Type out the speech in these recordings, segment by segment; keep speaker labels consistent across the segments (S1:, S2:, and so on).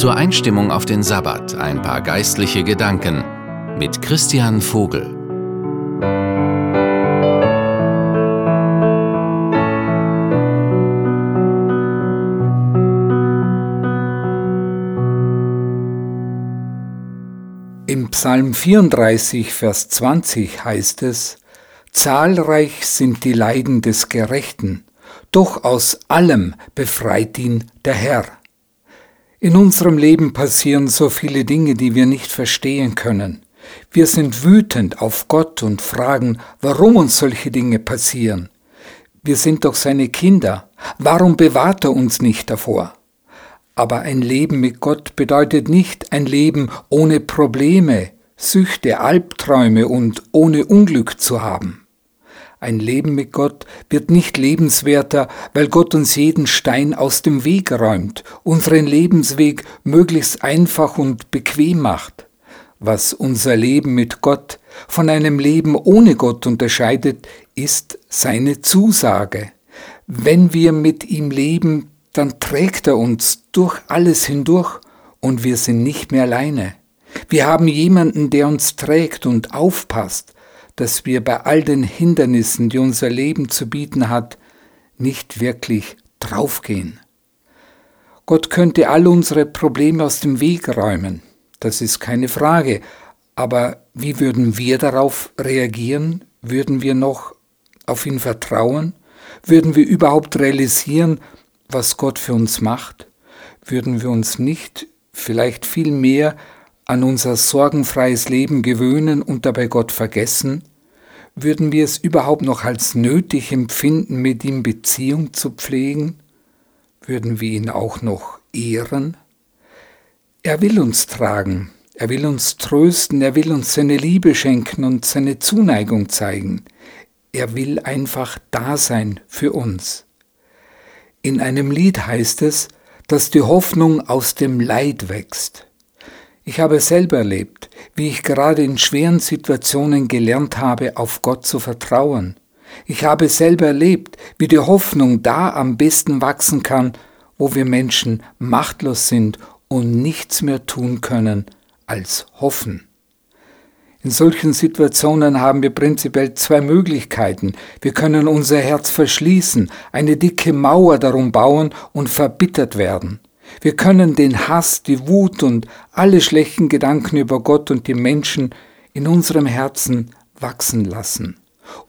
S1: Zur Einstimmung auf den Sabbat ein paar geistliche Gedanken mit Christian Vogel.
S2: Im Psalm 34, Vers 20 heißt es, Zahlreich sind die Leiden des Gerechten, doch aus allem befreit ihn der Herr. In unserem Leben passieren so viele Dinge, die wir nicht verstehen können. Wir sind wütend auf Gott und fragen, warum uns solche Dinge passieren. Wir sind doch seine Kinder. Warum bewahrt er uns nicht davor? Aber ein Leben mit Gott bedeutet nicht ein Leben ohne Probleme, Süchte, Albträume und ohne Unglück zu haben. Ein Leben mit Gott wird nicht lebenswerter, weil Gott uns jeden Stein aus dem Weg räumt, unseren Lebensweg möglichst einfach und bequem macht. Was unser Leben mit Gott von einem Leben ohne Gott unterscheidet, ist seine Zusage. Wenn wir mit ihm leben, dann trägt er uns durch alles hindurch und wir sind nicht mehr alleine. Wir haben jemanden, der uns trägt und aufpasst, dass wir bei all den Hindernissen, die unser Leben zu bieten hat, nicht wirklich draufgehen. Gott könnte all unsere Probleme aus dem Weg räumen, das ist keine Frage, aber wie würden wir darauf reagieren? Würden wir noch auf ihn vertrauen? Würden wir überhaupt realisieren, was Gott für uns macht? Würden wir uns nicht vielleicht viel mehr an unser sorgenfreies Leben gewöhnen und dabei Gott vergessen? Würden wir es überhaupt noch als nötig empfinden, mit ihm Beziehung zu pflegen? Würden wir ihn auch noch ehren? Er will uns tragen, er will uns trösten, er will uns seine Liebe schenken und seine Zuneigung zeigen. Er will einfach da sein für uns. In einem Lied heißt es, dass die Hoffnung aus dem Leid wächst. Ich habe selber erlebt, wie ich gerade in schweren Situationen gelernt habe, auf Gott zu vertrauen. Ich habe selber erlebt, wie die Hoffnung da am besten wachsen kann, wo wir Menschen machtlos sind und nichts mehr tun können als hoffen. In solchen Situationen haben wir prinzipiell zwei Möglichkeiten. Wir können unser Herz verschließen, eine dicke Mauer darum bauen und verbittert werden. Wir können den Hass, die Wut und alle schlechten Gedanken über Gott und die Menschen in unserem Herzen wachsen lassen.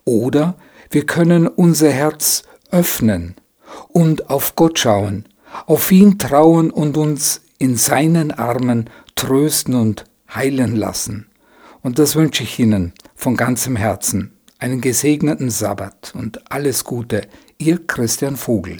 S2: Oder wir können unser Herz öffnen und auf Gott schauen, auf ihn trauen und uns in seinen Armen trösten und heilen lassen. Und das wünsche ich Ihnen von ganzem Herzen. Einen gesegneten Sabbat und alles Gute. Ihr Christian Vogel.